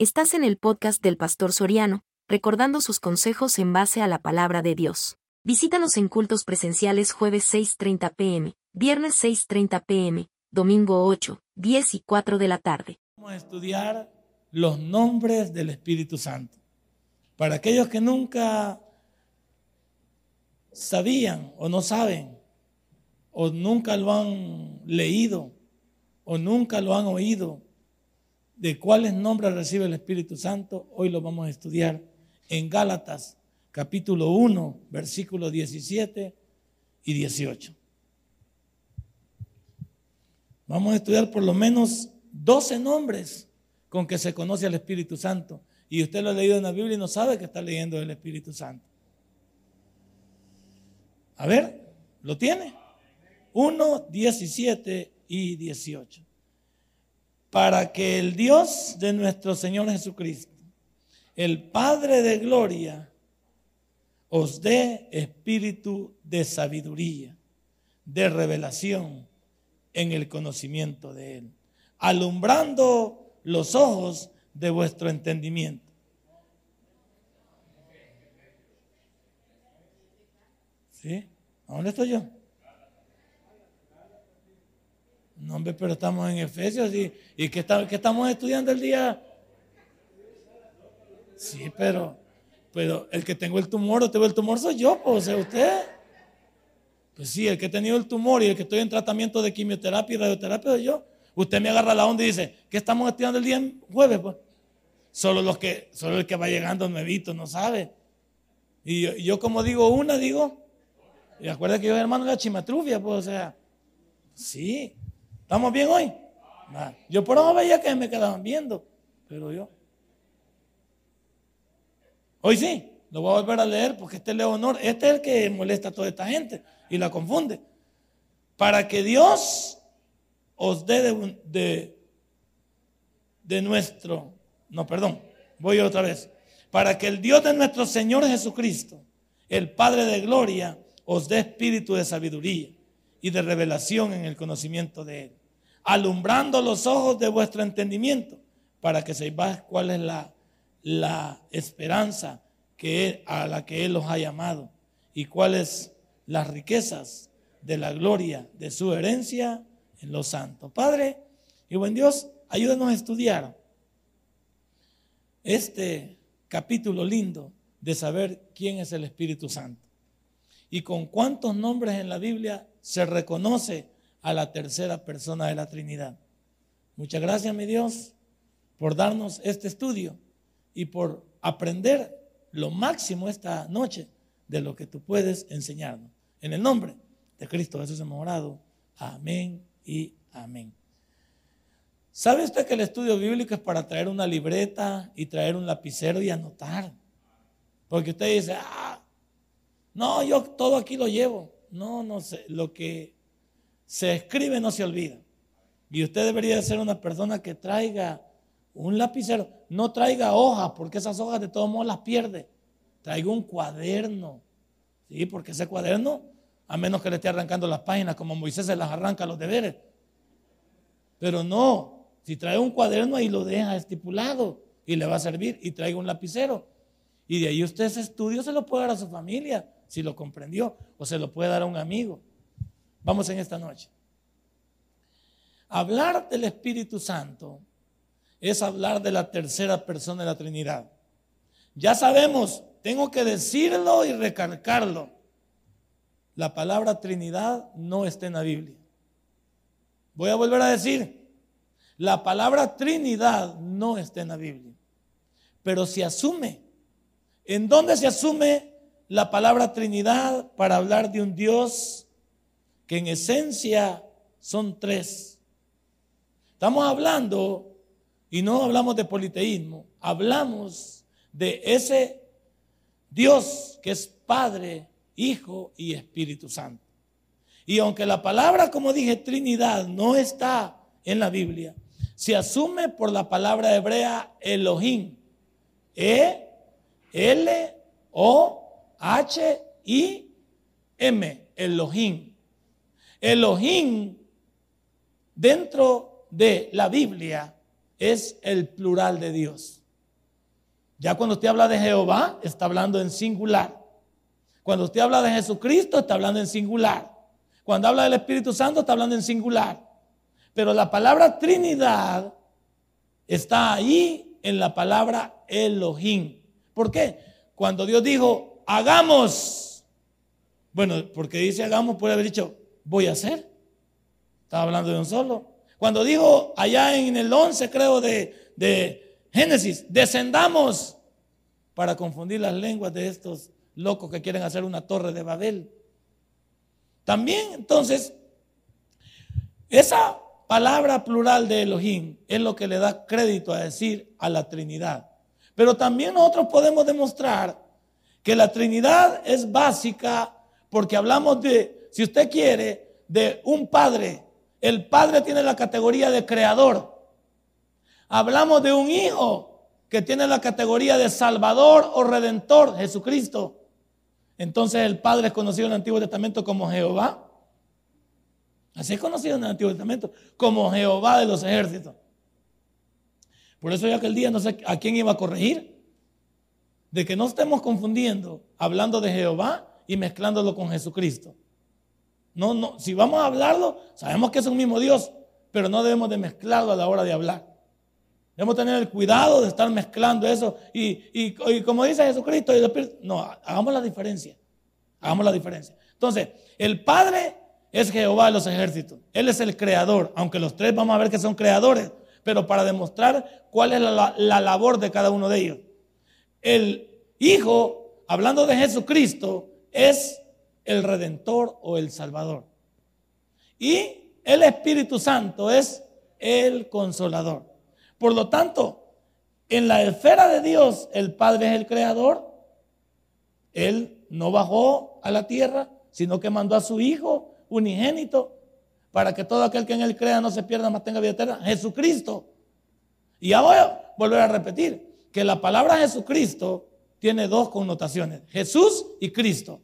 Estás en el podcast del Pastor Soriano, recordando sus consejos en base a la palabra de Dios. Visítanos en cultos presenciales jueves 6.30 pm, viernes 6.30 pm, domingo 8, 10 y 4 de la tarde. Vamos a estudiar los nombres del Espíritu Santo. Para aquellos que nunca sabían o no saben, o nunca lo han leído, o nunca lo han oído, de cuáles nombres recibe el Espíritu Santo, hoy lo vamos a estudiar en Gálatas capítulo 1, versículos 17 y 18. Vamos a estudiar por lo menos 12 nombres con que se conoce al Espíritu Santo. Y usted lo ha leído en la Biblia y no sabe que está leyendo el Espíritu Santo. A ver, ¿lo tiene? 1, 17 y 18 para que el Dios de nuestro Señor Jesucristo, el Padre de gloria, os dé espíritu de sabiduría, de revelación en el conocimiento de Él, alumbrando los ojos de vuestro entendimiento. ¿Sí? ¿A dónde estoy yo? No, hombre, pero estamos en Efesios y, y que, estamos estudiando el día. Sí, pero, el que tengo el tumor o tengo el tumor soy yo, pues, o usted. Pues sí, el que ha tenido el tumor y el que estoy en tratamiento de quimioterapia y radioterapia soy yo. Usted me agarra la onda y dice, ¿qué estamos estudiando el día jueves? Pues solo los que, solo el que va llegando nuevito no sabe. Y yo, como digo una, digo, y acuerda que yo hermano la chimatrufia, pues, o sea, sí. ¿Estamos bien hoy? Yo por ahora veía que me quedaban viendo, pero yo. Hoy sí, lo voy a volver a leer porque este es Leonor, este es el que molesta a toda esta gente y la confunde. Para que Dios os dé de, de, de nuestro, no, perdón, voy otra vez. Para que el Dios de nuestro Señor Jesucristo, el Padre de gloria, os dé espíritu de sabiduría y de revelación en el conocimiento de Él alumbrando los ojos de vuestro entendimiento, para que sepáis cuál es la, la esperanza que a la que Él los ha llamado y cuáles las riquezas de la gloria de su herencia en los santos. Padre y buen Dios, ayúdanos a estudiar este capítulo lindo de saber quién es el Espíritu Santo y con cuántos nombres en la Biblia se reconoce a la tercera persona de la Trinidad. Muchas gracias, mi Dios, por darnos este estudio y por aprender lo máximo esta noche de lo que tú puedes enseñarnos. En el nombre de Cristo Jesús hemos orado. Amén y amén. ¿Sabe usted que el estudio bíblico es para traer una libreta y traer un lapicero y anotar? Porque usted dice, ah, no, yo todo aquí lo llevo. No, no sé, lo que se escribe, no se olvida. Y usted debería ser una persona que traiga un lapicero, no traiga hojas, porque esas hojas de todos modos las pierde. Traiga un cuaderno, ¿sí? Porque ese cuaderno, a menos que le esté arrancando las páginas, como Moisés se las arranca los deberes. Pero no, si trae un cuaderno ahí lo deja estipulado y le va a servir y traiga un lapicero. Y de ahí usted ese estudio se lo puede dar a su familia, si lo comprendió, o se lo puede dar a un amigo. Vamos en esta noche. Hablar del Espíritu Santo es hablar de la tercera persona de la Trinidad. Ya sabemos, tengo que decirlo y recalcarlo. La palabra Trinidad no está en la Biblia. Voy a volver a decir, la palabra Trinidad no está en la Biblia, pero se asume. ¿En dónde se asume la palabra Trinidad para hablar de un Dios que en esencia son tres. Estamos hablando, y no hablamos de politeísmo, hablamos de ese Dios que es Padre, Hijo y Espíritu Santo. Y aunque la palabra, como dije, Trinidad no está en la Biblia, se asume por la palabra hebrea Elohim. E, L, O, H, I, M, Elohim. Elohim dentro de la Biblia es el plural de Dios. Ya cuando usted habla de Jehová, está hablando en singular. Cuando usted habla de Jesucristo, está hablando en singular. Cuando habla del Espíritu Santo, está hablando en singular. Pero la palabra Trinidad está ahí en la palabra Elohim. ¿Por qué? Cuando Dios dijo, hagamos. Bueno, porque dice hagamos, puede haber dicho, voy a hacer. Estaba hablando de un solo. Cuando dijo allá en el 11, creo, de, de Génesis, descendamos para confundir las lenguas de estos locos que quieren hacer una torre de Babel. También, entonces, esa palabra plural de Elohim es lo que le da crédito a decir a la Trinidad. Pero también nosotros podemos demostrar que la Trinidad es básica porque hablamos de, si usted quiere, de un Padre. El Padre tiene la categoría de creador. Hablamos de un Hijo que tiene la categoría de Salvador o Redentor, Jesucristo. Entonces el Padre es conocido en el Antiguo Testamento como Jehová. Así es conocido en el Antiguo Testamento como Jehová de los ejércitos. Por eso ya que el día no sé a quién iba a corregir. De que no estemos confundiendo hablando de Jehová y mezclándolo con Jesucristo. No, no, si vamos a hablarlo, sabemos que es un mismo Dios, pero no debemos de mezclarlo a la hora de hablar. Debemos tener el cuidado de estar mezclando eso. Y, y como dice Jesucristo, y el Espíritu, no, hagamos la diferencia. Hagamos la diferencia. Entonces, el Padre es Jehová de los ejércitos. Él es el creador, aunque los tres vamos a ver que son creadores, pero para demostrar cuál es la, labor de cada uno de ellos. El Hijo, hablando de Jesucristo, es el Redentor o el Salvador. Y el Espíritu Santo es el Consolador. Por lo tanto, en la esfera de Dios, el Padre es el Creador. Él no bajó a la tierra, sino que mandó a su Hijo unigénito, para que todo aquel que en él crea no se pierda, más tenga vida eterna. Jesucristo. Y ya voy a volver a repetir que la palabra Jesucristo tiene dos connotaciones, Jesús y Cristo.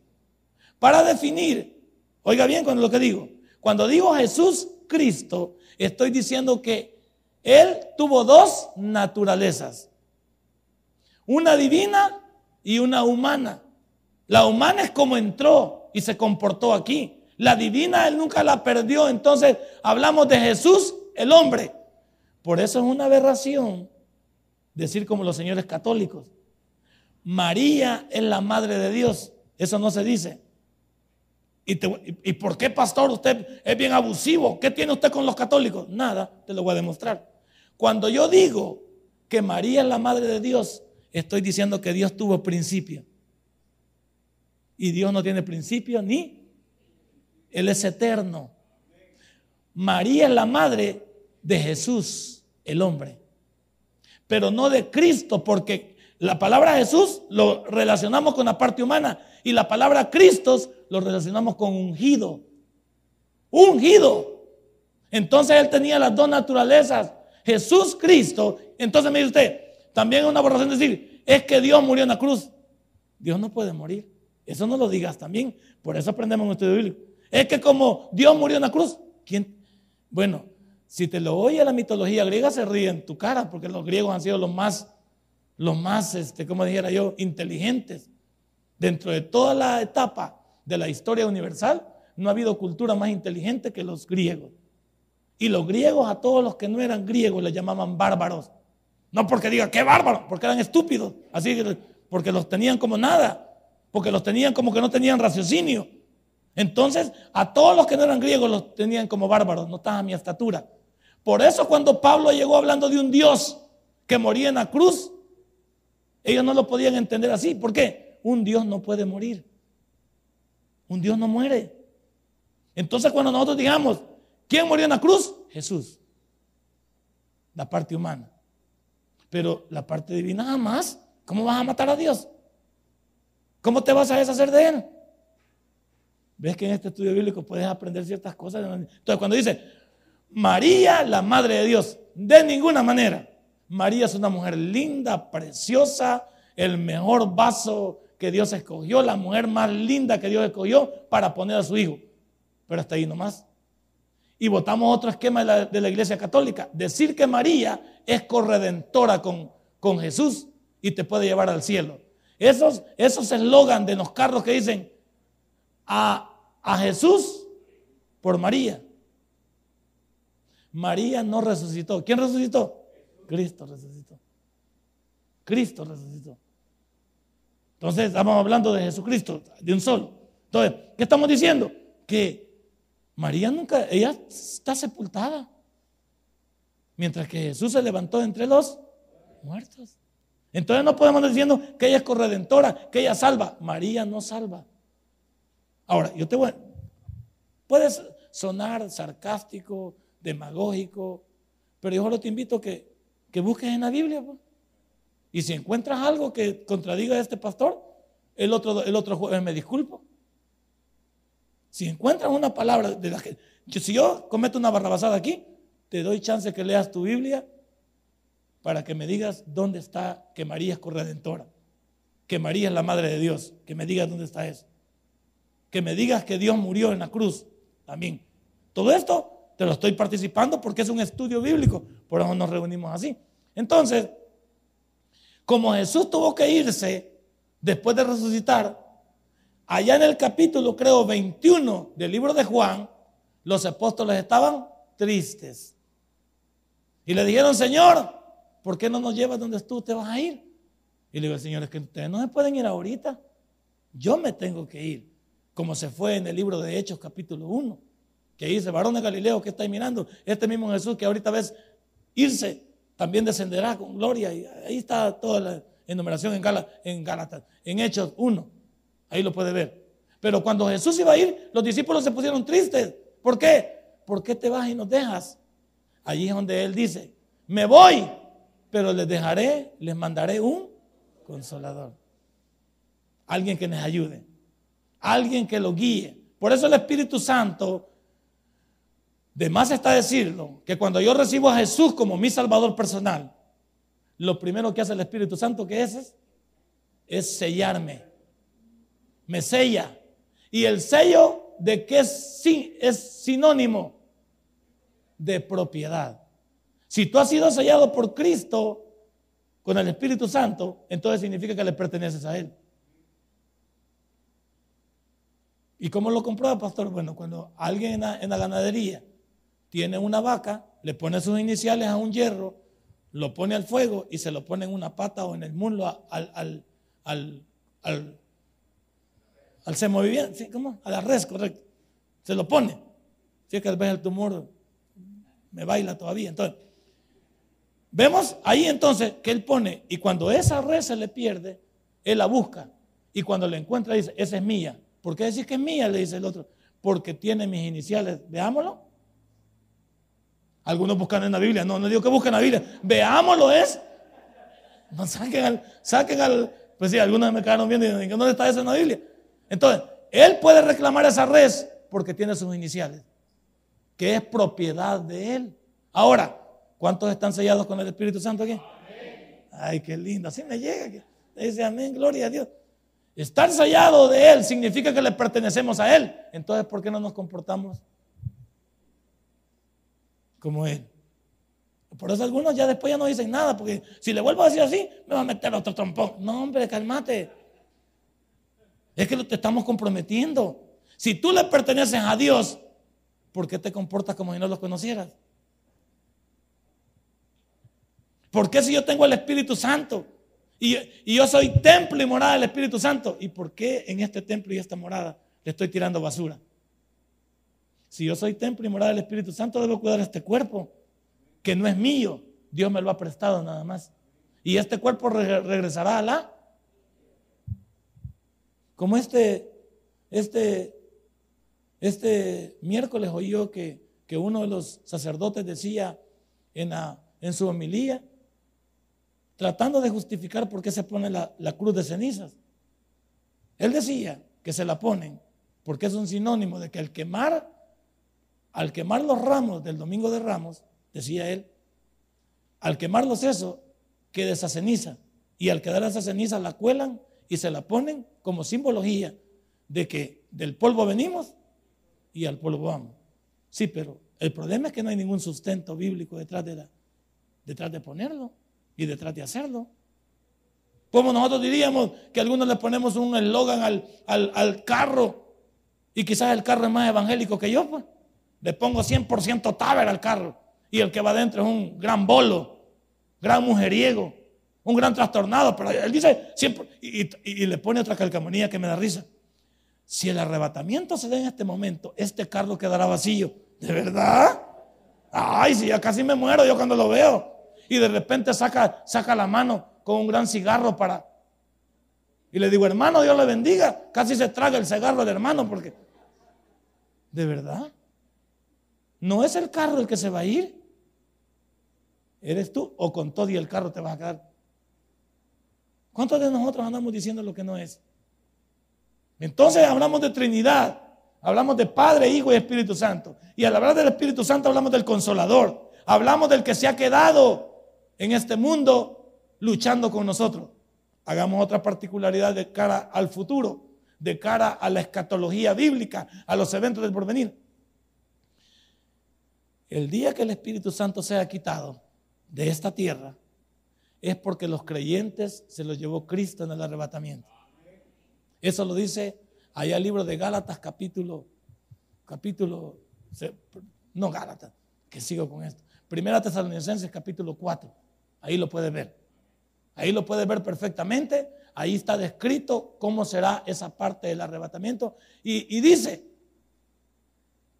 Para definir, oiga bien con lo que digo, cuando digo Jesús Cristo, estoy diciendo que Él tuvo dos naturalezas, una divina y una humana. La humana es como entró y se comportó aquí. La divina él nunca la perdió. Entonces hablamos de Jesús, el hombre. Por eso es una aberración decir como los señores católicos. María es la madre de Dios. Eso no se dice. ¿Y, ¿Y, por qué, pastor, usted es bien abusivo? ¿Qué tiene usted con los católicos? Nada, te lo voy a demostrar. Cuando yo digo que María es la madre de Dios, estoy diciendo que Dios tuvo principio. Y Dios no tiene principio ni él es eterno. María es la madre de Jesús, el hombre. Pero no de Cristo, porque la palabra Jesús lo relacionamos con la parte humana y la palabra Cristo lo relacionamos con ungido. Ungido. Entonces él tenía las dos naturalezas. Jesús Cristo. Entonces me dice usted, también es una aberración decir, es que Dios murió en la cruz. Dios no puede morir. Eso no lo digas también. Por eso aprendemos en un estudio bíblico. Es que como Dios murió en la cruz, ¿quién? Bueno, si te lo oye la mitología griega, se ríe en tu cara, porque los griegos han sido los más, los más, este, como dijera yo, inteligentes. Dentro de toda la etapa de la historia universal, no ha habido cultura más inteligente que los griegos. Y los griegos a todos los que no eran griegos les llamaban bárbaros. No porque digan, qué bárbaro, porque eran estúpidos. Así porque los tenían como nada, porque los tenían como que no tenían raciocinio. Entonces, a todos los que no eran griegos los tenían como bárbaros, no estaban a mi estatura. Por eso cuando Pablo llegó hablando de un Dios que moría en la cruz, ellos no lo podían entender así. ¿Por qué? Un Dios no puede morir. Un Dios no muere. Entonces cuando nosotros digamos, ¿quién murió en la cruz? Jesús. La parte humana. Pero la parte divina jamás. ¿Cómo vas a matar a Dios? ¿Cómo te vas a deshacer de Él? Ves que en este estudio bíblico puedes aprender ciertas cosas. Entonces, cuando dice María, la madre de Dios, de ninguna manera. María es una mujer linda, preciosa, el mejor vaso que Dios escogió, la mujer más linda que Dios escogió para poner a su hijo. Pero hasta ahí nomás. Y votamos otro esquema de la, iglesia católica. Decir que María es corredentora con, Jesús y te puede llevar al cielo. Esos esos eslogan de los carros que dicen a Jesús por María. María no resucitó. ¿Quién resucitó? Cristo resucitó. Cristo resucitó. Entonces estamos hablando de Jesucristo, de un solo. Entonces, ¿qué estamos diciendo? Que María nunca, ella está sepultada. Mientras que Jesús se levantó entre los muertos. Entonces no podemos diciendo que ella es corredentora, que ella salva. María no salva. Ahora, yo te voy a... Puedes sonar sarcástico, demagógico, pero yo solo te invito que, que busques en la Biblia. Pues. Y si encuentras algo que contradiga a este pastor, el otro, el otro jueves me disculpo. Si encuentras una palabra de la que... Si yo cometo una barrabasada aquí, te doy chance que leas tu Biblia para que me digas dónde está que María es corredentora, que María es la madre de Dios, que me digas dónde está eso, que me digas que Dios murió en la cruz también. Todo esto te lo estoy participando porque es un estudio bíblico, por eso nos reunimos así. Entonces, como Jesús tuvo que irse después de resucitar, allá en el capítulo, creo, 21 del libro de Juan, los apóstoles estaban tristes. Y le dijeron, Señor, ¿por qué no nos llevas donde tú te vas a ir? Y le digo, Señor, es que ustedes no se pueden ir ahorita. Yo me tengo que ir, como se fue en el libro de Hechos capítulo 1 que dice, varón de Galileo, que está mirando? Este mismo Jesús que ahorita ves irse, también descenderá con gloria. Y ahí está toda la enumeración en, en Gálatas, en Hechos 1. Ahí lo puede ver. Pero cuando Jesús iba a ir, los discípulos se pusieron tristes. ¿Por qué? ¿Por qué te vas y nos dejas? Allí es donde Él dice, me voy, pero les dejaré, les mandaré un consolador. Alguien que les ayude. Alguien que lo guíe. Por eso el Espíritu Santo de más está decirlo, que cuando yo recibo a Jesús como mi Salvador personal, lo primero que hace el Espíritu Santo que es, es sellarme. Me sella. Y el sello de que es, es sinónimo de propiedad. Si tú has sido sellado por Cristo con el Espíritu Santo, entonces significa que le perteneces a Él. ¿Y cómo lo comprueba, pastor? Bueno, cuando alguien en la ganadería tiene una vaca, le pone sus iniciales a un hierro, lo pone al fuego y se lo pone en una pata o en el muslo al, al, al, semoviviente. ¿cómo? A la res, correcto. Se lo pone. Si es que vez el tumor me baila todavía. Entonces, vemos ahí entonces que él pone, y cuando esa res se le pierde, él la busca. Y cuando la encuentra, dice, esa es mía. ¿Por qué decir que es mía? Le dice el otro. Porque tiene mis iniciales. Veámoslo. Algunos buscan en la Biblia. No, no digo que busquen en la Biblia. Veámoslo es. No, saquen al, saquen al. Pues sí, algunos me quedaron viendo y dicen, ¿dónde está eso en la Biblia? Entonces, él puede reclamar esa res porque tiene sus iniciales, que es propiedad de él. Ahora, ¿cuántos están sellados con el Espíritu Santo aquí? Ay, qué lindo. Así me llega. Dice amén, gloria a Dios. Estar sellado de Él significa que le pertenecemos a Él. Entonces, ¿por qué no nos comportamos como él. Por eso algunos ya después ya no dicen nada, porque si le vuelvo a decir así, me va a meter otro trompón. No, hombre, cálmate. Es que te estamos comprometiendo. Si tú le perteneces a Dios, ¿por qué te comportas como si no lo conocieras? ¿Por qué si yo tengo el Espíritu Santo y, y, yo soy templo y morada del Espíritu Santo? ¿Y por qué en este templo y esta morada le estoy tirando basura? Si yo soy templo y morada del Espíritu Santo, debo cuidar este cuerpo, que no es mío. Dios me lo ha prestado nada más. Y este cuerpo regresará a la. Como este, este, este miércoles oí yo que, que uno de los sacerdotes decía en, en su homilía, tratando de justificar por qué se pone la, la cruz de cenizas. Él decía que se la ponen porque es un sinónimo de que el quemar al quemar los ramos del domingo de ramos, decía él, al quemarlos eso, queda esa ceniza. Y al quedar esa ceniza la cuelan y se la ponen como simbología de que del polvo venimos y al polvo vamos. Sí, pero el problema es que no hay ningún sustento bíblico detrás de, la, detrás de ponerlo y detrás de hacerlo. Como nosotros diríamos que algunos le ponemos un eslogan al, al, carro y quizás el carro es más evangélico que yo, pues. Le pongo 100% taber al carro y el que va adentro es un gran bolo, gran mujeriego, un gran trastornado. Pero él dice siempre, y, y le pone otra calcamonía que me da risa. Si el arrebatamiento se da en este momento, este carro quedará vacío. ¿De verdad? Ay, si ya casi me muero yo cuando lo veo. Y de repente saca, saca la mano con un gran cigarro para... Y le digo, hermano, Dios le bendiga. Casi se traga el cigarro del hermano porque... ¿De verdad? ¿No es el carro el que se va a ir? ¿Eres tú o con todo y el carro te vas a quedar? ¿Cuántos de nosotros andamos diciendo lo que no es? Entonces hablamos de Trinidad, hablamos de Padre, Hijo y Espíritu Santo. Y al hablar del Espíritu Santo hablamos del Consolador, hablamos del que se ha quedado en este mundo luchando con nosotros. Hagamos otra particularidad de cara al futuro, de cara a la escatología bíblica, a los eventos del porvenir. El día que el Espíritu Santo sea quitado de esta tierra es porque los creyentes se los llevó Cristo en el arrebatamiento. Eso lo dice allá el libro de Gálatas capítulo, capítulo, no Gálatas, que sigo con esto. Primera Tesalonicenses capítulo 4, ahí lo puede ver. Ahí lo puede ver perfectamente. Ahí está descrito cómo será esa parte del arrebatamiento. Y dice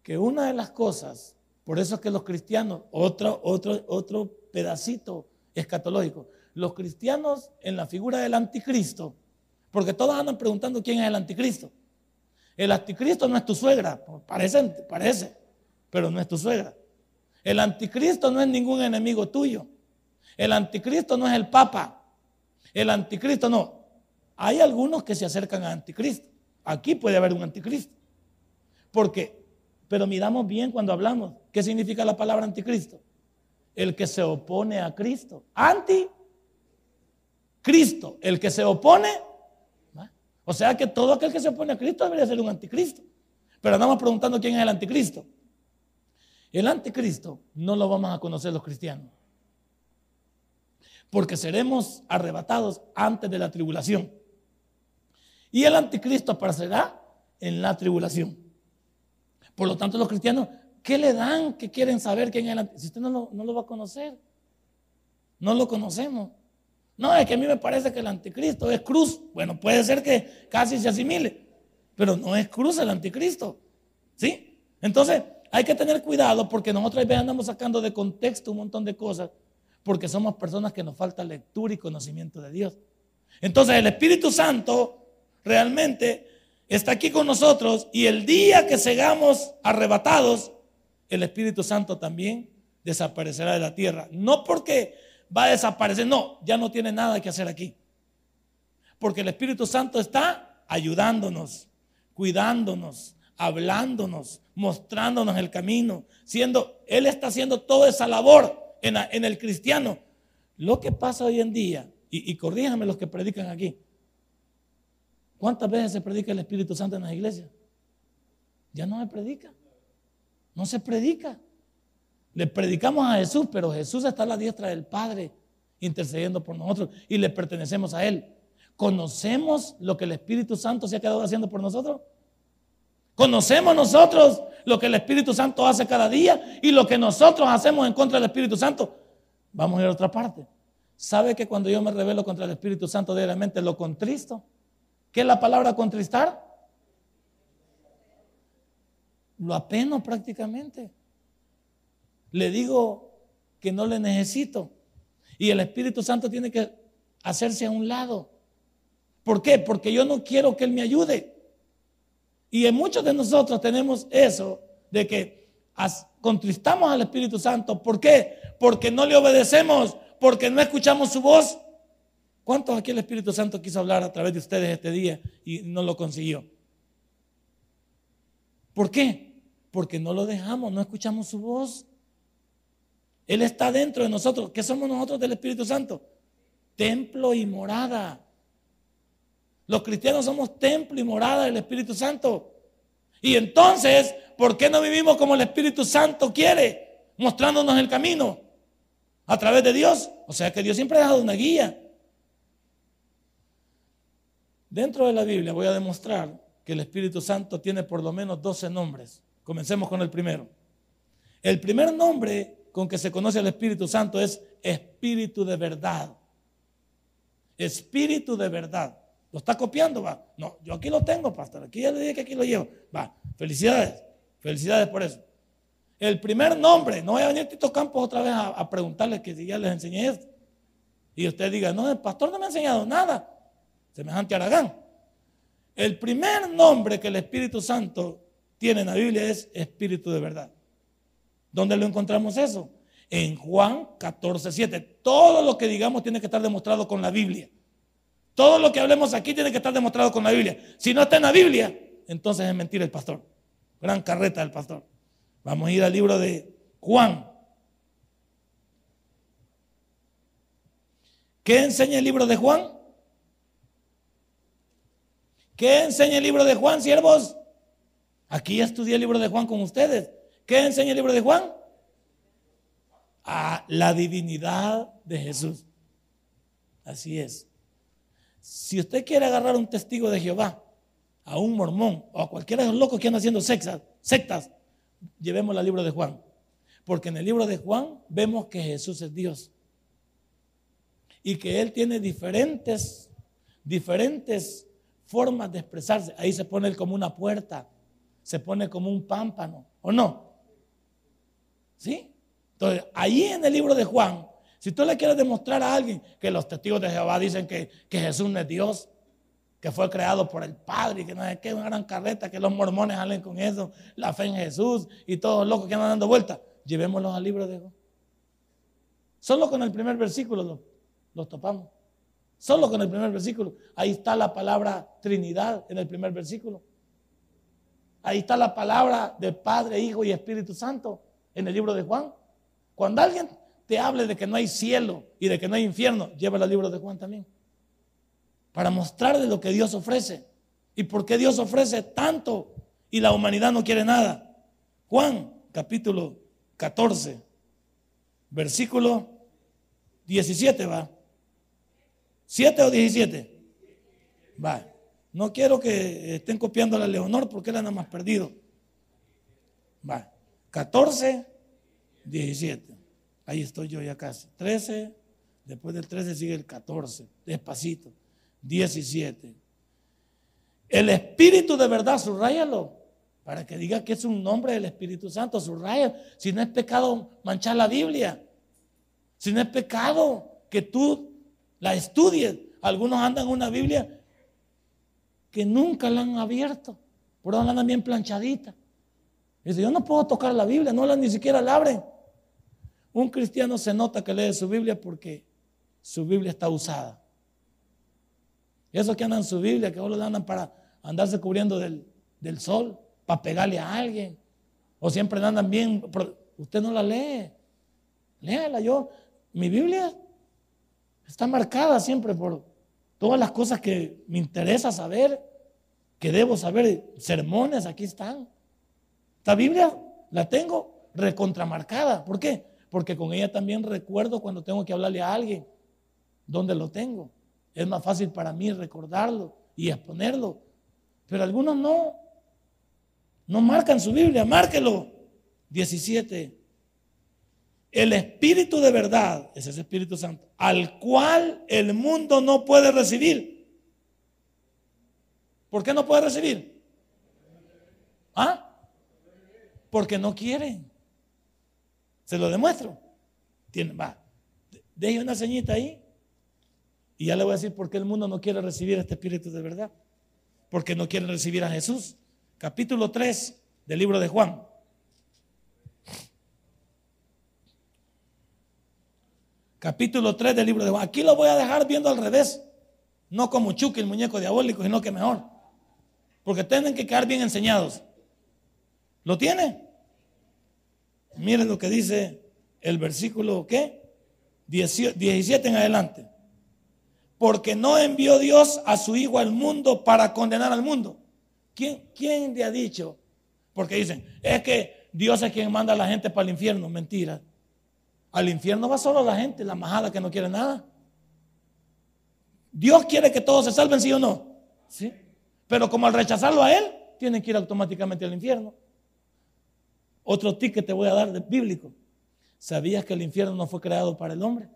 que una de las cosas, por eso es que los cristianos, otro, otro, otro pedacito escatológico, los cristianos en la figura del anticristo, porque todos andan preguntando quién es el anticristo. El anticristo no es tu suegra, parece, parece, pero no es tu suegra. El anticristo no es ningún enemigo tuyo. El anticristo no es el papa. El anticristo no. Hay algunos que se acercan al anticristo. Aquí puede haber un anticristo. Porque, pero miramos bien cuando hablamos. ¿Qué significa la palabra anticristo? El que se opone a Cristo. Anti Cristo. El que se opone o sea que todo aquel que se opone a Cristo debería ser un anticristo. Pero andamos preguntando quién es el anticristo. El anticristo no lo vamos a conocer los cristianos. Porque seremos arrebatados antes de la tribulación. Y el anticristo aparecerá en la tribulación. Por lo tanto, los cristianos, ¿qué le dan que quieren saber quién es el? Si usted no no lo va a conocer, no lo conocemos. No, es que a mí me parece que el anticristo es cruz. Bueno, puede ser que casi se asimile, pero no es cruz el anticristo. ¿Sí? Entonces, hay que tener cuidado porque nosotros andamos sacando de contexto un montón de cosas porque somos personas que nos falta lectura y conocimiento de Dios. Entonces, el Espíritu Santo realmente está aquí con nosotros y el día que seamos arrebatados, el Espíritu Santo también desaparecerá de la tierra. No porque va a desaparecer. No, ya no tiene nada que hacer aquí. Porque el Espíritu Santo está ayudándonos, cuidándonos, hablándonos, mostrándonos el camino, siendo, Él está haciendo toda esa labor en, el cristiano. Lo que pasa hoy en día, y, y corríjame los que predican aquí, ¿cuántas veces se predica el Espíritu Santo en las iglesias? Ya no se predica, no se predica. Le predicamos a Jesús, pero Jesús está a la diestra del Padre intercediendo por nosotros y le pertenecemos a Él. ¿Conocemos lo que el Espíritu Santo se ha quedado haciendo por nosotros? ¿Conocemos nosotros lo que el Espíritu Santo hace cada día y lo que nosotros hacemos en contra del Espíritu Santo? Vamos a ir a otra parte. ¿Sabe que cuando yo me revelo contra el Espíritu Santo diariamente lo contristo? ¿Qué es la palabra contristar? Lo apeno prácticamente le digo que no le necesito. Y el Espíritu Santo tiene que hacerse a un lado. ¿Por qué? Porque yo no quiero que Él me ayude. Y en muchos de nosotros tenemos eso de que contristamos al Espíritu Santo. ¿Por qué? Porque no le obedecemos, porque no escuchamos su voz. ¿Cuántos aquí el Espíritu Santo quiso hablar a través de ustedes este día y no lo consiguió? ¿Por qué? Porque no lo dejamos, no escuchamos su voz. Él está dentro de nosotros. ¿Qué somos nosotros del Espíritu Santo? Templo y morada. Los cristianos somos templo y morada del Espíritu Santo. Y entonces, ¿por qué no vivimos como el Espíritu Santo quiere? Mostrándonos el camino a través de Dios. O sea que Dios siempre ha dejado una guía. Dentro de la Biblia voy a demostrar que el Espíritu Santo tiene por lo menos 12 nombres. Comencemos con el primero. El primer nombre con que se conoce al Espíritu Santo es Espíritu de verdad. Espíritu de verdad. ¿Lo está copiando? Va. No, yo aquí lo tengo, pastor. Aquí ya le dije que aquí lo llevo. Va. Felicidades. Felicidades por eso. El primer nombre, no voy a venir Tito Campos otra vez a, a preguntarles que si ya les enseñé esto. Y usted diga, no, el pastor no me ha enseñado nada. Semejante Aragán. El primer nombre que el Espíritu Santo tiene en la Biblia es Espíritu de verdad. ¿Dónde lo encontramos eso? En Juan 14, 7. Todo lo que digamos tiene que estar demostrado con la Biblia. Todo lo que hablemos aquí tiene que estar demostrado con la Biblia. Si no está en la Biblia, entonces es mentira el pastor. Gran carreta del pastor. Vamos a ir al libro de Juan. ¿Qué enseña el libro de Juan? ¿Qué enseña el libro de Juan, siervos? Aquí estudié el libro de Juan con ustedes. ¿Qué enseña el libro de Juan? A la divinidad de Jesús. Así es. Si usted quiere agarrar un testigo de Jehová, a un mormón o a cualquiera de los locos que andan haciendo sectas, llevemos el libro de Juan. Porque en el libro de Juan vemos que Jesús es Dios. Y que Él tiene diferentes, diferentes formas de expresarse. Ahí se pone como una puerta, se pone como un pámpano, ¿o no? ¿Sí? Entonces, ahí en el libro de Juan, si tú le quieres demostrar a alguien que los testigos de Jehová dicen que, que Jesús no es Dios, que fue creado por el Padre y que no es que una gran carreta, que los mormones salen con eso, la fe en Jesús y todos los locos que andan dando vueltas, llevémoslos al libro de Juan. Solo con el primer versículo los topamos. Solo con el primer versículo. Ahí está la palabra Trinidad en el primer versículo. Ahí está la palabra de Padre, Hijo y Espíritu Santo en el libro de Juan. Cuando alguien te hable de que no hay cielo y de que no hay infierno, lleva el libro de Juan también. Para mostrarle lo que Dios ofrece y por qué Dios ofrece tanto y la humanidad no quiere nada. Juan capítulo 14, versículo 17 va. ¿Siete o 17? Va. No quiero que estén copiando a la Leonor porque él anda más perdido. Va. 14, 17. Ahí estoy yo ya casi. 13, después del 13 sigue el 14. Despacito. 17. El Espíritu de verdad, subrayalo. Para que diga que es un nombre del Espíritu Santo, subraya. Si no es pecado manchar la Biblia. Si no es pecado que tú la estudies. Algunos andan una Biblia que nunca la han abierto, por donde andan bien planchadita. Dice, yo no puedo tocar la Biblia, no la ni siquiera la abren. Un cristiano se nota que lee su Biblia porque su Biblia está usada. Esos que andan su Biblia, que solo andan para andarse cubriendo del, del sol, para pegarle a alguien, o siempre andan bien, usted no la lee. Léala yo. Mi Biblia Está marcada siempre por todas las cosas que me interesa saber, que debo saber. Sermones, aquí están. Esta Biblia la tengo recontramarcada. ¿Por qué? Porque con ella también recuerdo cuando tengo que hablarle a alguien dónde lo tengo. Es más fácil para mí recordarlo y exponerlo. Pero algunos no. No marcan su Biblia, márquelo. 17 el Espíritu de verdad, ese es el Espíritu Santo, al cual el mundo no puede recibir. ¿Por qué no puede recibir? ¿Ah? Porque no quiere. Se lo demuestro. Tiene, va, deje una ceñita ahí y ya le voy a decir por qué el mundo no quiere recibir este Espíritu de verdad. Porque no quiere recibir a Jesús. Capítulo 3 del libro de Juan. Capítulo 3 del libro de Juan. Aquí lo voy a dejar viendo al revés. No como Chucky, el muñeco diabólico, sino que mejor. Porque tienen que quedar bien enseñados. ¿Lo tiene? Miren lo que dice el versículo, ¿qué? 17 en adelante. Porque no envió Dios a su Hijo al mundo para condenar al mundo. ¿Quién, quién le ha dicho? Porque dicen, es que Dios es quien manda a la gente para el infierno. Mentira. Al infierno va solo la gente, la majada que no quiere nada. Dios quiere que todos se salven, sí o no. ¿Sí? Pero como al rechazarlo a Él, tienen que ir automáticamente al infierno. Otro que te voy a dar de bíblico. ¿Sabías que el infierno no fue creado para el hombre?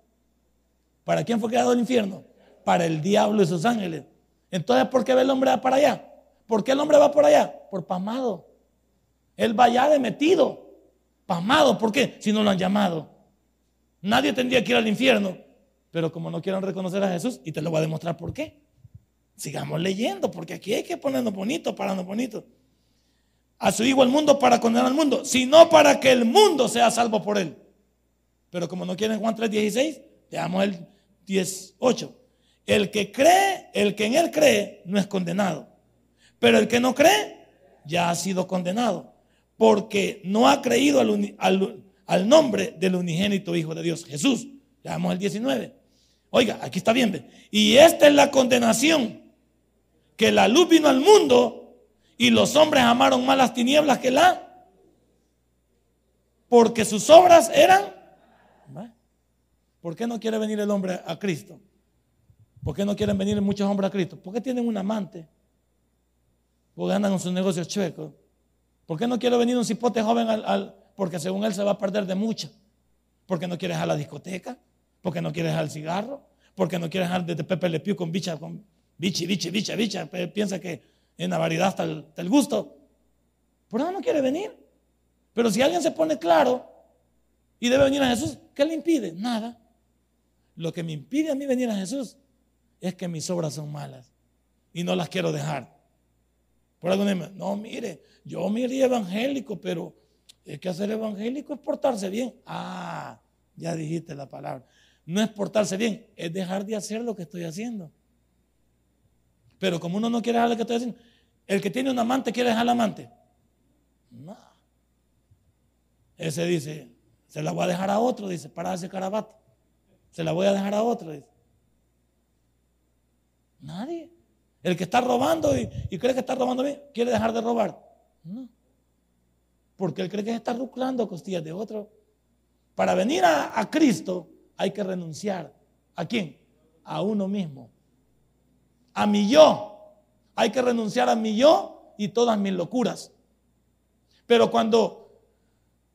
¿Para quién fue creado el infierno? Para el diablo y sus ángeles. Entonces, ¿por qué el hombre para allá? ¿Por qué el hombre va por allá? Por pasmado. Él va allá de metido. Pasmado. ¿Por qué? Si no lo han llamado. Nadie tendría que ir al infierno. Pero como no quieren reconocer a Jesús, y te lo voy a demostrar por qué. Sigamos leyendo, porque aquí hay que ponernos bonitos, pararnos bonitos. A su hijo el mundo para condenar al mundo, sino para que el mundo sea salvo por él. Pero como no quieren Juan 3:16, leamos el 18. El que cree, el que en él cree, no es condenado. Pero el que no cree, ya ha sido condenado. Porque no ha creído al, nombre del unigénito Hijo de Dios, Jesús. Leamos el 19. Oiga, aquí está bien. Y esta es la condenación, que la luz vino al mundo y los hombres amaron más las tinieblas que la. Porque sus obras eran ¿Por qué no quiere venir el hombre a Cristo? ¿Por qué no quieren venir muchos hombres a Cristo? ¿Por qué tienen un amante? Porque andan con sus negocios chuecos. ¿Por qué no quiere venir un cipote joven al, porque según él se va a perder de mucho? Porque no quiere dejar la discoteca, porque no quiere dejar el cigarro, porque no quiere dejar de Pepe Le Pew con bicha, con bichi, bichi, bicha, bicha. Piensa que en la variedad está el, gusto. ¿Por qué no quiere venir? Pero si alguien se pone claro y debe venir a Jesús, ¿qué le impide? Nada. Lo que me impide a mí venir a Jesús es que mis obras son malas y no las quiero dejar. Por algo no, mire, yo me iría evangélico, pero es que hacer evangélico es portarse bien. Ah, ya dijiste la palabra. No es portarse bien, es dejar de hacer lo que estoy haciendo. Pero como uno no quiere dejar lo que estoy haciendo, el que tiene un amante quiere dejar al amante. No. Ese dice, se la voy a dejar a otro, dice, para ese carabato. Se la voy a dejar a otro. Nadie. El que está robando y, cree que está robando bien, quiere dejar de robar. No. Porque él cree que está ruclando costillas de otro. Para venir a, a Cristo hay que renunciar. ¿A quién? A uno mismo. A mi yo. Hay que renunciar a mi yo y todas mis locuras. Pero cuando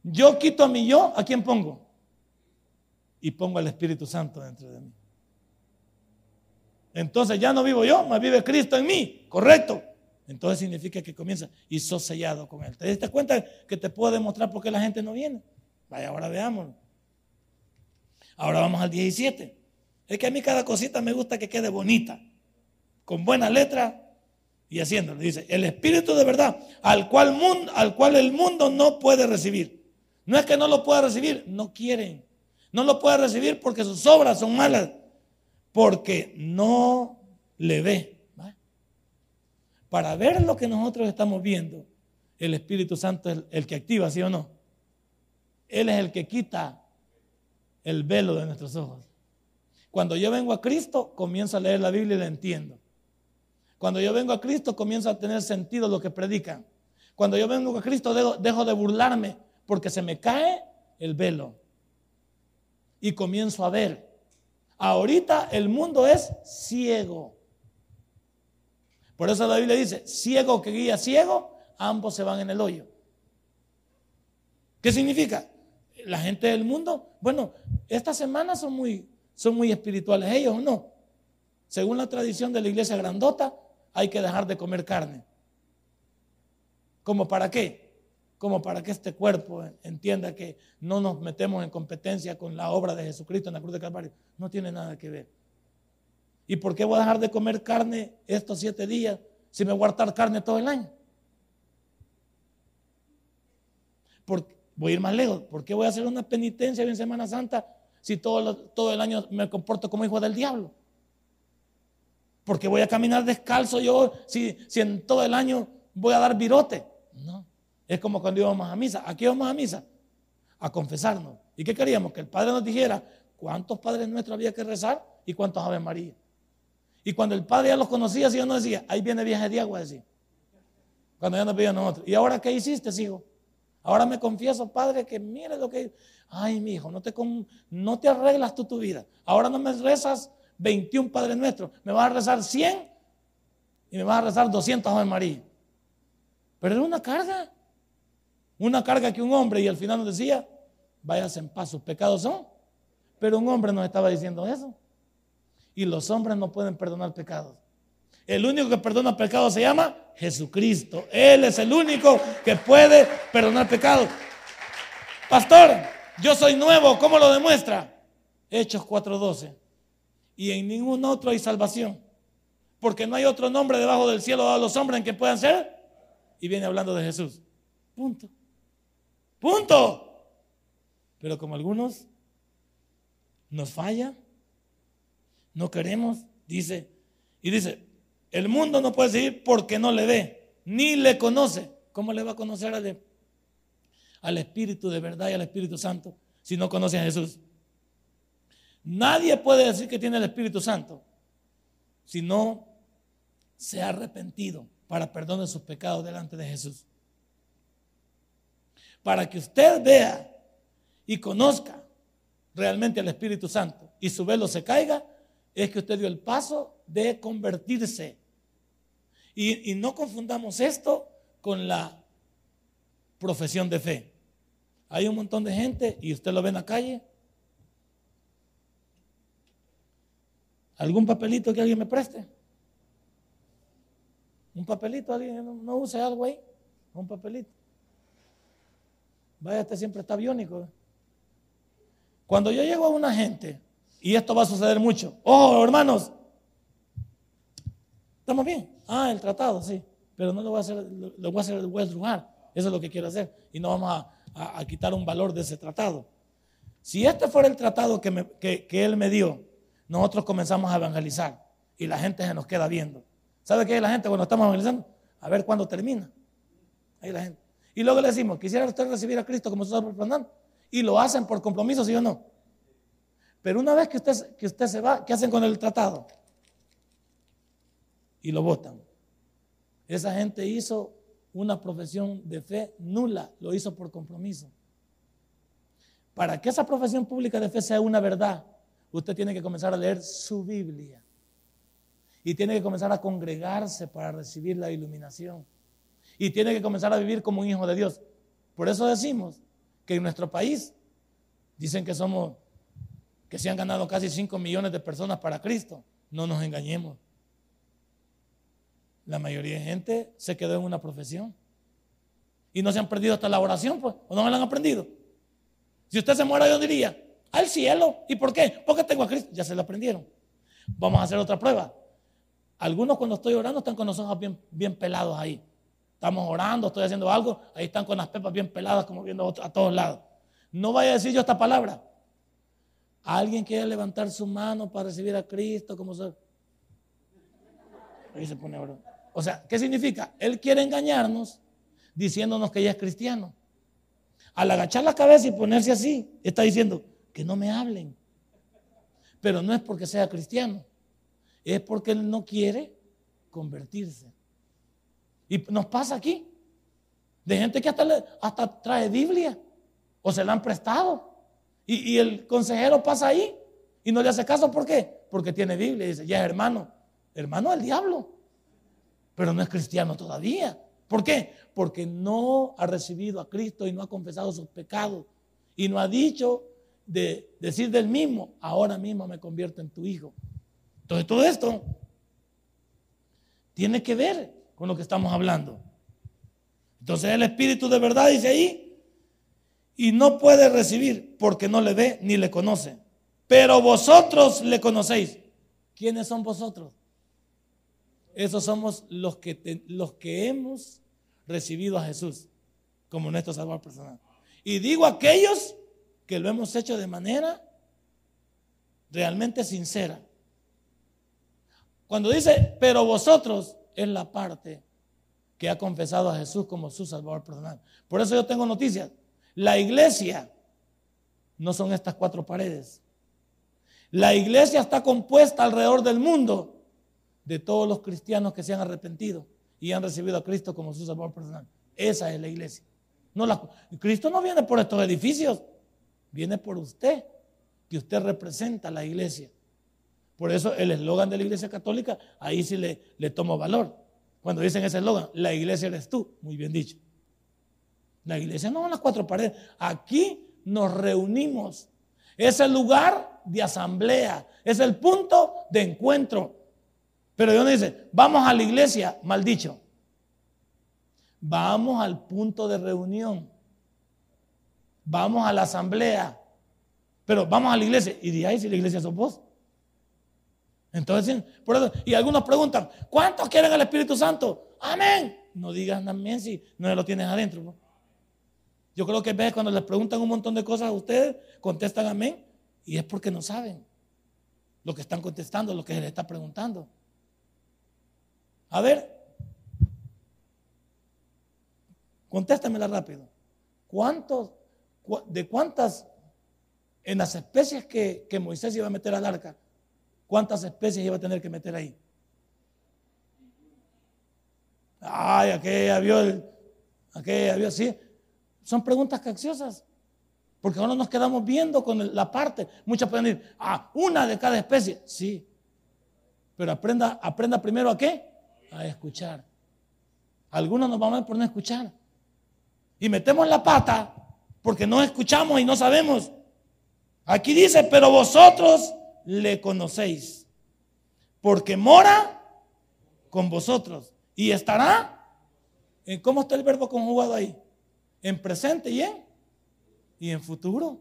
yo quito a mi yo, ¿a quién pongo? y pongo al Espíritu Santo dentro de mí. Entonces ya no vivo yo, más vive Cristo en mí, correcto. Entonces significa que comienza y sos sellado con Él. ¿Te diste cuenta que te puedo demostrar por qué la gente no viene? Vaya, ahora veámoslo. Ahora vamos al 17. Es que a mí cada cosita me gusta que quede bonita, con buena letra y haciéndolo. Dice, el Espíritu de verdad, al cual, al cual el mundo no puede recibir. No es que no lo pueda recibir, no quieren. No lo puede recibir porque sus obras son malas, porque no le ve. Para ver lo que nosotros estamos viendo, el Espíritu Santo es el que activa, ¿sí o no? Él es el que quita el velo de nuestros ojos. Cuando yo vengo a Cristo, comienzo a leer la Biblia y la entiendo. Cuando yo vengo a Cristo, comienzo a tener sentido lo que predican. Cuando yo vengo a Cristo, dejo, de burlarme porque se me cae el velo y comienzo a ver. Ahorita el mundo es ciego. Por eso la Biblia dice, ciego que guía ciego, ambos se van en el hoyo. ¿Qué significa? La gente del mundo, bueno, estas semanas son muy, son muy espirituales ellos, ¿o no? Según la tradición de la iglesia grandota, hay que dejar de comer carne. ¿Cómo para qué? como para que este cuerpo entienda que no nos metemos en competencia con la obra de Jesucristo en la cruz de Calvario. No tiene nada que ver. ¿Y por qué voy a dejar de comer carne estos siete días si me voy a carne todo el año? voy a ir más lejos. ¿Por qué voy a hacer una penitencia en Semana Santa si todo, todo el año me comporto como hijo del diablo? ¿Por qué voy a caminar descalzo yo si, si en todo el año voy a dar virote? No. Es como cuando íbamos a misa. ¿A qué íbamos a misa? A confesarnos. ¿Y qué queríamos? Que el Padre nos dijera cuántos Padres Nuestros había que rezar y cuántos Ave María. Y cuando el Padre ya los conocía, si yo no decía, ahí viene viaje de agua, decía. Cuando ya nos pedía a nosotros. ¿Y ahora qué hiciste, hijo? Ahora me confieso, Padre, que mire lo que... Ay, mi hijo, no te, no te arreglas tú tu vida. Ahora no me rezas 21 Padres Nuestros, me vas a rezar 100 y me vas a rezar 200 Ave María. Pero era una carga. Una carga que un hombre, y al final nos decía, váyase en paz, sus pecados son. Pero un hombre nos estaba diciendo eso. Y los hombres no pueden perdonar pecados. El único que perdona pecados se llama Jesucristo. Él es el único que puede perdonar pecados. Pastor, yo soy nuevo, ¿cómo lo demuestra? Hechos 4:12. Y en ningún otro hay salvación. Porque no hay otro nombre debajo del cielo dado a los hombres en que puedan ser. Y viene hablando de Jesús. Punto. Punto. Pero como algunos nos falla, no queremos, dice, y dice, el mundo no puede seguir porque no le ve, ni le conoce. ¿Cómo le va a conocer al, al Espíritu de verdad y al Espíritu Santo si no conoce a Jesús? Nadie puede decir que tiene el Espíritu Santo si no se ha arrepentido para perdón de sus pecados delante de Jesús. Para que usted vea y conozca realmente al Espíritu Santo y su velo se caiga, es que usted dio el paso de convertirse. Y, no confundamos esto con la profesión de fe. Hay un montón de gente y usted lo ve en la calle ¿Algún papelito que alguien me preste? Un papelito, alguien no, use algo ahí. Un papelito. Vaya, este siempre está biónico. ¿eh? Cuando yo llego a una gente, y esto va a suceder mucho, oh hermanos, ¿estamos bien? Ah, el tratado, sí, pero no lo voy a hacer, lo voy a hacer, voy a Eso es lo que quiero hacer. Y no vamos a, quitar un valor de ese tratado. Si este fuera el tratado que, que él me dio, nosotros comenzamos a evangelizar y la gente se nos queda viendo. ¿Sabe qué es la gente cuando estamos evangelizando? A ver cuándo termina. Ahí la gente. Y luego le decimos, ¿quisiera usted recibir a Cristo como su Salvador Y lo hacen por compromiso, ¿sí o no? Pero una vez que usted, que usted se va, ¿qué hacen con el tratado? Y lo votan. Esa gente hizo una profesión de fe nula, lo hizo por compromiso. Para que esa profesión pública de fe sea una verdad, usted tiene que comenzar a leer su Biblia. Y tiene que comenzar a congregarse para recibir la iluminación. Y tiene que comenzar a vivir como un hijo de Dios. Por eso decimos que en nuestro país dicen que somos, que se han ganado casi 5 millones de personas para Cristo. No nos engañemos. La mayoría de gente se quedó en una profesión. Y no se han perdido hasta la oración, pues, o no me la han aprendido. Si usted se muera, yo diría, al cielo. ¿Y por qué? Porque tengo a Cristo. Ya se lo aprendieron. Vamos a hacer otra prueba. Algunos cuando estoy orando están con los ojos bien, bien pelados ahí. Estamos orando, estoy haciendo algo, ahí están con las pepas bien peladas como viendo a todos lados. No vaya a decir yo esta palabra. ¿Alguien quiere levantar su mano para recibir a Cristo como se... Ahí se pone. O sea, ¿qué significa? Él quiere engañarnos diciéndonos que ella es cristiano. Al agachar la cabeza y ponerse así, está diciendo, que no me hablen. Pero no es porque sea cristiano, es porque él no quiere convertirse. Y nos pasa aquí, de gente que hasta, hasta trae Biblia o se la han prestado. Y, el consejero pasa ahí y no le hace caso. ¿Por qué? Porque tiene Biblia y dice, ya es hermano, hermano del diablo, pero no es cristiano todavía. ¿Por qué? Porque no ha recibido a Cristo y no ha confesado sus pecados y no ha dicho de decir del mismo, ahora mismo me convierto en tu hijo. Entonces todo esto tiene que ver con lo que estamos hablando. Entonces el Espíritu de verdad dice ahí, y no puede recibir porque no le ve ni le conoce. Pero vosotros le conocéis. ¿Quiénes son vosotros? Esos somos los que, los que hemos recibido a Jesús como nuestro Salvador personal. Y digo aquellos que lo hemos hecho de manera realmente sincera. Cuando dice, pero vosotros es la parte que ha confesado a Jesús como su Salvador personal. Por eso yo tengo noticias. La iglesia no son estas cuatro paredes. La iglesia está compuesta alrededor del mundo de todos los cristianos que se han arrepentido y han recibido a Cristo como su Salvador personal. Esa es la iglesia. No la, Cristo no viene por estos edificios viene por usted, que usted representa a la iglesia. Por eso el eslogan de la iglesia católica, ahí sí le, le tomo valor. Cuando dicen ese eslogan, la iglesia eres tú, muy bien dicho. La iglesia no son las cuatro paredes. Aquí nos reunimos. Es el lugar de asamblea, es el punto de encuentro. Pero Dios dice, vamos a la iglesia, mal dicho. Vamos al punto de reunión. Vamos a la asamblea. Pero vamos a la iglesia. ¿Y de ahí si la iglesia sos vos? Entonces, por eso, y algunos preguntan, ¿cuántos quieren el Espíritu Santo? Amén. No digas amén si no lo tienes adentro. Yo creo que a veces cuando les preguntan un montón de cosas a ustedes, contestan amén y es porque no saben lo que están contestando, lo que se les está preguntando. A ver, contéstamela rápido. ¿Cuántos, de cuántas, en las especies que, que Moisés iba a meter al arca, cuántas especies iba a tener que meter ahí? Ay, aquella vio el, aquella vio así. Son preguntas capciosas. Porque ahora nos quedamos viendo con la parte. Muchas pueden decir, ah, una de cada especie. Sí. Pero aprenda, aprenda primero a qué? A escuchar. Algunos nos vamos a por no escuchar. Y metemos la pata porque no escuchamos y no sabemos. Aquí dice, pero vosotros le conocéis. Porque mora con vosotros. Y estará. ¿En ¿Cómo está el verbo conjugado ahí? En presente y en y en futuro.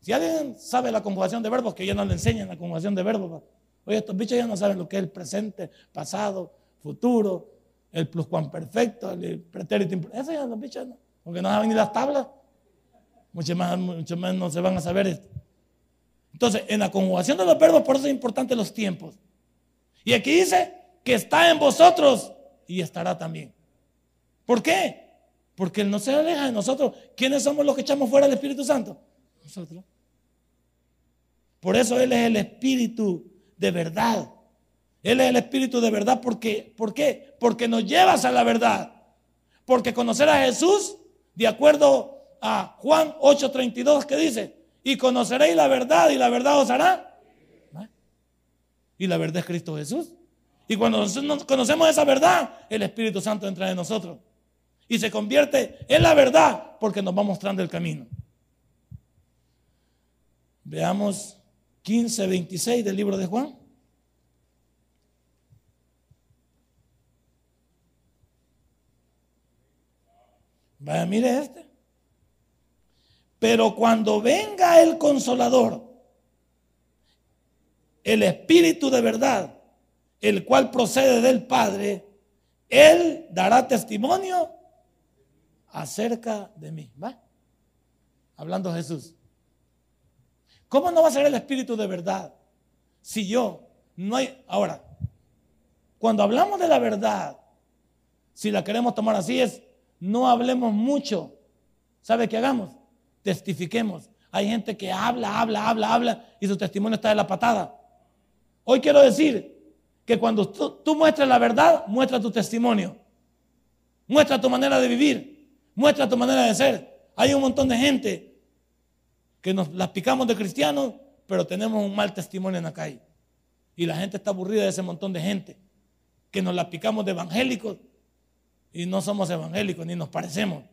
Si alguien sabe la conjugación de verbos, que ya no le enseñan la conjugación de verbos. Oye, estos bichos ya no saben lo que es el presente, pasado, futuro, el pluscuamperfecto, el pretérito. Eso ya los bichos no, porque no saben ni las tablas. Mucho más, mucho más no se van a saber esto. Entonces, en la conjugación de los verbos, por eso es importante los tiempos. Y aquí dice que está en vosotros y estará también. ¿Por qué? Porque Él no se aleja de nosotros. ¿Quiénes somos los que echamos fuera al Espíritu Santo? Nosotros. Por eso Él es el Espíritu de verdad. Él es el Espíritu de verdad porque, ¿por qué? Porque nos llevas a la verdad. Porque conocer a Jesús, de acuerdo a Juan 8:32 que dice, y conoceréis la verdad y la verdad os hará. Y la verdad es Cristo Jesús. Y cuando conocemos esa verdad, el Espíritu Santo entra en nosotros y se convierte en la verdad porque nos va mostrando el camino. Veamos 15, 26 del libro de Juan. Vaya, mire este. Pero cuando venga el consolador, el Espíritu de verdad, el cual procede del Padre, Él dará testimonio acerca de mí. ¿Va? Hablando Jesús. ¿Cómo no va a ser el Espíritu de verdad si yo no hay... Ahora, cuando hablamos de la verdad, si la queremos tomar así es, no hablemos mucho. ¿Sabe qué hagamos? Testifiquemos. Hay gente que habla, habla, habla, habla y su testimonio está de la patada. Hoy quiero decir que cuando tú, tú muestras la verdad, muestra tu testimonio. Muestra tu manera de vivir. Muestra tu manera de ser. Hay un montón de gente que nos las picamos de cristianos, pero tenemos un mal testimonio en la calle. Y la gente está aburrida de ese montón de gente. Que nos la picamos de evangélicos y no somos evangélicos ni nos parecemos.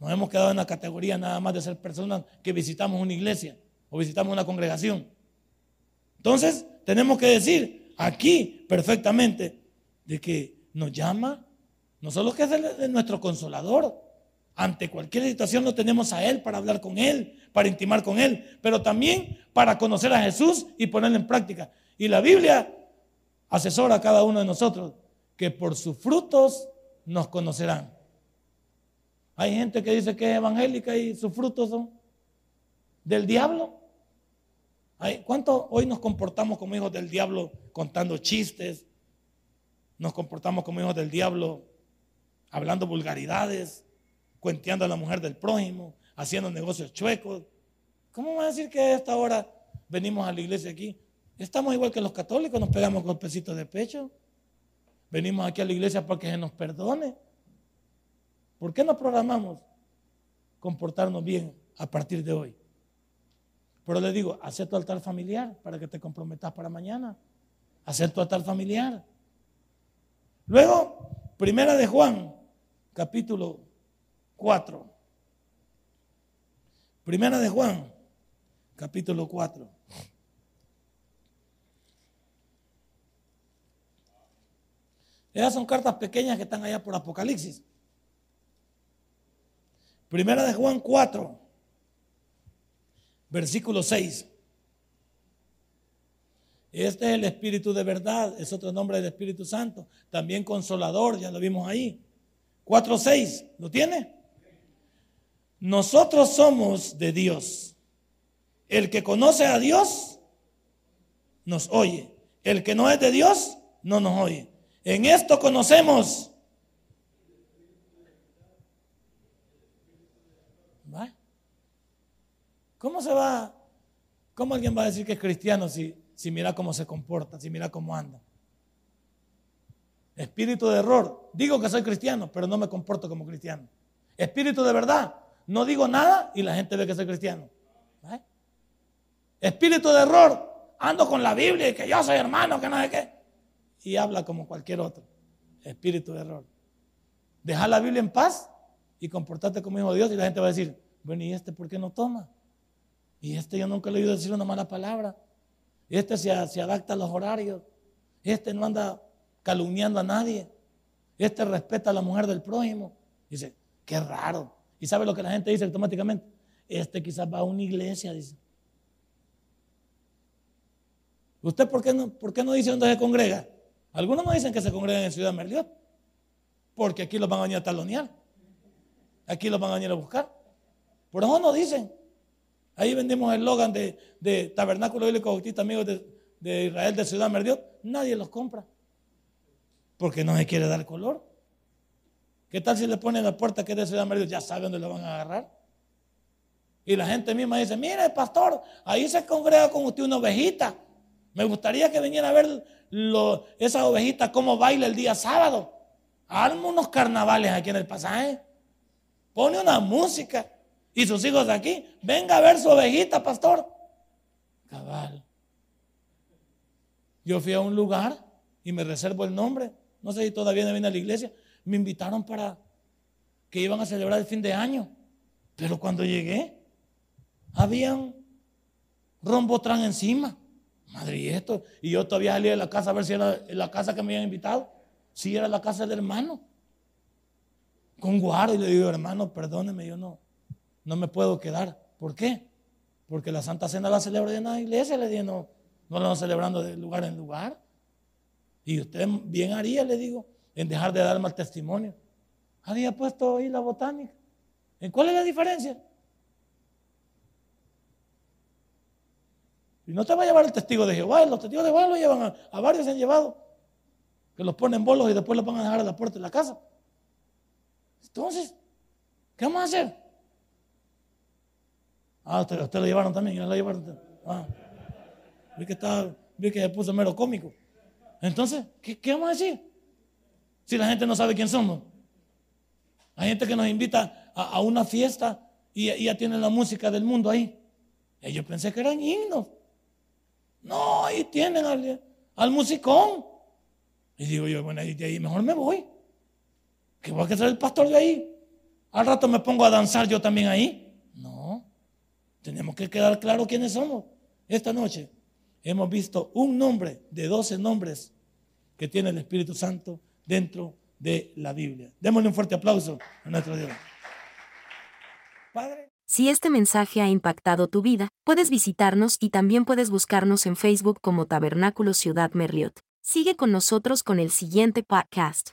Nos hemos quedado en la categoría nada más de ser personas que visitamos una iglesia o visitamos una congregación. Entonces, tenemos que decir aquí perfectamente de que nos llama no solo que es nuestro consolador. Ante cualquier situación lo tenemos a Él para hablar con Él, para intimar con Él, pero también para conocer a Jesús y ponerlo en práctica. Y la Biblia asesora a cada uno de nosotros que por sus frutos nos conocerán. Hay gente que dice que es evangélica y sus frutos son del diablo. ¿Cuánto hoy nos comportamos como hijos del diablo contando chistes? Nos comportamos como hijos del diablo hablando vulgaridades, cuenteando a la mujer del prójimo, haciendo negocios chuecos. ¿Cómo va a decir que a esta hora venimos a la iglesia aquí? Estamos igual que los católicos, nos pegamos golpecitos de pecho. Venimos aquí a la iglesia para que se nos perdone. ¿Por qué no programamos comportarnos bien a partir de hoy? Pero le digo, haz tu altar familiar para que te comprometas para mañana. Haz tu altar familiar. Luego, primera de Juan, capítulo 4. Primera de Juan, capítulo 4. Esas son cartas pequeñas que están allá por Apocalipsis. Primera de Juan 4, versículo 6. Este es el Espíritu de verdad, es otro nombre del Espíritu Santo. También consolador, ya lo vimos ahí. 4.6, ¿lo tiene? Nosotros somos de Dios. El que conoce a Dios nos oye. El que no es de Dios no nos oye. En esto conocemos. ¿Cómo se va? ¿Cómo alguien va a decir que es cristiano si mira cómo se comporta, si mira cómo anda. Espíritu de error. Digo que soy cristiano, pero no me comporto como cristiano. Espíritu de verdad. No digo nada y la gente ve que soy cristiano. Espíritu de error. Ando con la Biblia y que yo soy hermano, que no sé qué. Y habla como cualquier otro. Espíritu de error. Deja la Biblia en paz y comportarte como hijo de Dios y la gente va a decir, bueno, ¿y este por qué no toma? Y este yo nunca le he oído decir una mala palabra. Este se, adapta a los horarios. Este no anda calumniando a nadie. Este respeta a la mujer del prójimo. Dice, qué raro. ¿Y sabe lo que la gente dice automáticamente? Este quizás va a una iglesia, dice. ¿Usted por qué no, por qué no dice dónde se congrega? Algunos no dicen que se congregan en Ciudad Merliot, porque aquí los van a venir a talonear. Aquí los van a venir a buscar. Por eso no dicen. Ahí vendimos el eslogan de, Tabernáculo Bíblico Bautista Amigos de, Israel de Ciudad Merdiot. Nadie los compra. Porque no se quiere dar color. ¿Qué tal si le ponen la puerta que es de Ciudad Merdiot? Ya saben dónde lo van a agarrar. Y la gente misma dice, mire pastor, ahí se congrega con usted una ovejita. Me gustaría que viniera a ver esa ovejita cómo baila el día sábado. Arma unos carnavales aquí en el pasaje. Pone una música y sus hijos aquí, venga a ver su ovejita, pastor. Cabal. Yo fui a un lugar y me reservo el nombre. No sé si todavía no viene a la iglesia. Me invitaron para que iban a celebrar el fin de año. Pero cuando llegué, habían rombotran encima. Madre, y esto. Y yo todavía salí de la casa a ver si era la casa que me habían invitado. Si era la casa del hermano. Con guarda. Y le digo, hermano, perdóneme, yo no no me puedo quedar. ¿Por qué? Porque la Santa Cena la celebra en la iglesia, le digo, no, no la van celebrando de lugar en lugar. Y usted bien haría, le digo, en dejar de dar mal testimonio. Había puesto ahí la botánica. ¿En cuál es la diferencia? Y no te va a llevar el testigo de Jehová, los testigos de Jehová lo llevan a, varios, se han llevado, que los ponen bolos y después los van a dejar a la puerta de la casa. Entonces, ¿qué vamos a hacer? Ah, usted, lo llevaron también, llevaron. Ah. Vi que estaba, vi que se puso mero cómico. Entonces, ¿qué, vamos a decir? Si la gente no sabe quién somos. Hay gente que nos invita a, una fiesta y, ya tienen la música del mundo ahí. Y yo pensé que eran himnos. No, ahí tienen al, al musicón. Y digo yo, bueno, de ahí mejor me voy. Que voy a ser el pastor de ahí. Al rato me pongo a danzar yo también ahí. Tenemos que quedar claro quiénes somos. Esta noche hemos visto un nombre de 12 nombres que tiene el Espíritu Santo dentro de la Biblia. Démosle un fuerte aplauso a nuestro Dios. Padre. Si este mensaje ha impactado tu vida, puedes visitarnos y también puedes buscarnos en Facebook como Tabernáculo Ciudad Merliot. Sigue con nosotros con el siguiente podcast.